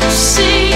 to see.